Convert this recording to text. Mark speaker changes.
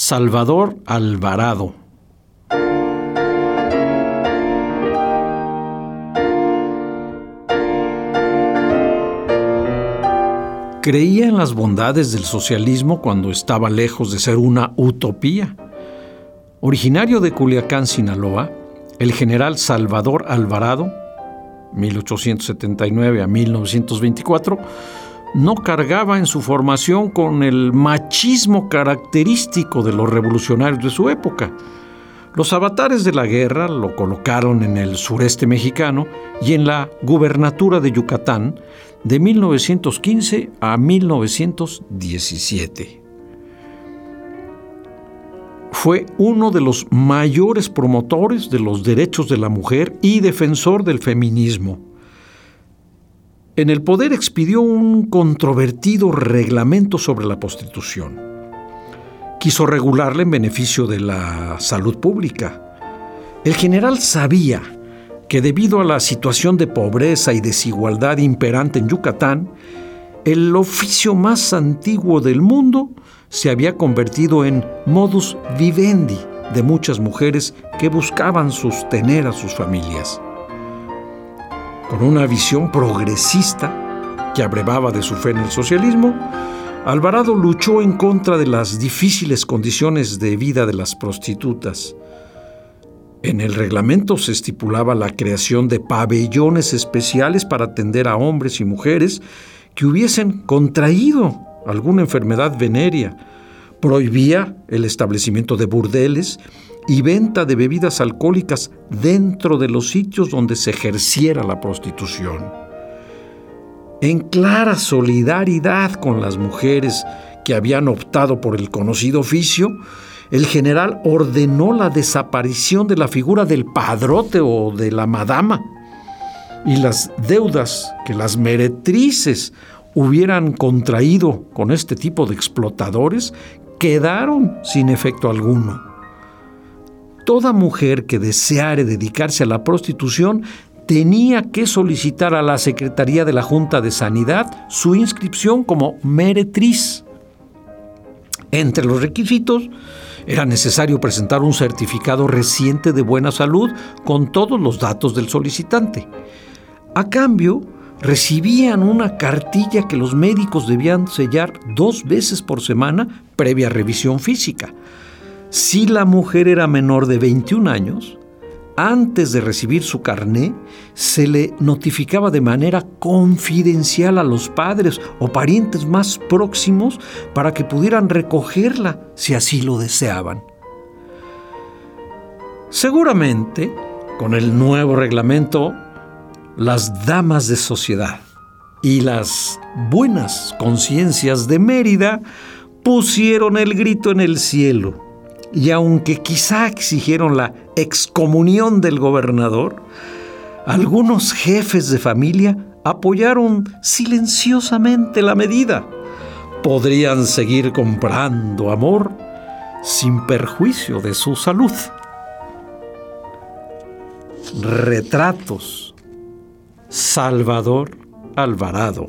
Speaker 1: Salvador Alvarado. Creía en las bondades del socialismo cuando estaba lejos de ser una utopía. Originario de Culiacán, Sinaloa, el general Salvador Alvarado 1879 a 1924, no cargaba en su formación con el machismo característico de los revolucionarios de su época. Los avatares de la guerra lo colocaron en el sureste mexicano y en la gubernatura de Yucatán de 1915 a 1917 fue uno de los mayores promotores de los derechos de la mujer y defensor del feminismo. En el poder expidió un controvertido reglamento sobre la prostitución. Quiso regularla en beneficio de la salud pública. El general sabía que debido a la situación de pobreza y desigualdad imperante en Yucatán, el oficio más antiguo del mundo se había convertido en modus vivendi de muchas mujeres que buscaban sostener a sus familias. Con una visión progresista que abrevaba de su fe en el socialismo, Alvarado luchó en contra de las difíciles condiciones de vida de las prostitutas. En el reglamento se estipulaba la creación de pabellones especiales para atender a hombres y mujeres que hubiesen contraído alguna enfermedad venérea, prohibía el establecimiento de burdeles y venta de bebidas alcohólicas dentro de los sitios donde se ejerciera la prostitución. En clara solidaridad con las mujeres que habían optado por el conocido oficio, el general ordenó la desaparición de la figura del padrote o de la madama y las deudas que las meretrices hubieran contraído con este tipo de explotadores quedaron sin efecto alguno. Toda mujer que deseare dedicarse a la prostitución tenía que solicitar a la Secretaría de la Junta de Sanidad su inscripción como meretriz. Entre los requisitos era necesario presentar un certificado reciente de buena salud con todos los datos del solicitante. A cambio, recibían una cartilla que los médicos debían sellar dos veces por semana previa revisión física. Si la mujer era menor de 21 años, antes de recibir su carné, se le notificaba de manera confidencial a los padres o parientes más próximos para que pudieran recogerla si así lo deseaban. Seguramente, con el nuevo reglamento, las damas de sociedad y las buenas conciencias de Mérida pusieron el grito en el cielo. Y aunque quizá exigieron la excomunión del gobernador, algunos jefes de familia apoyaron silenciosamente la medida. Podrían seguir comprando amor sin perjuicio de su salud. Retratos Salvador Alvarado.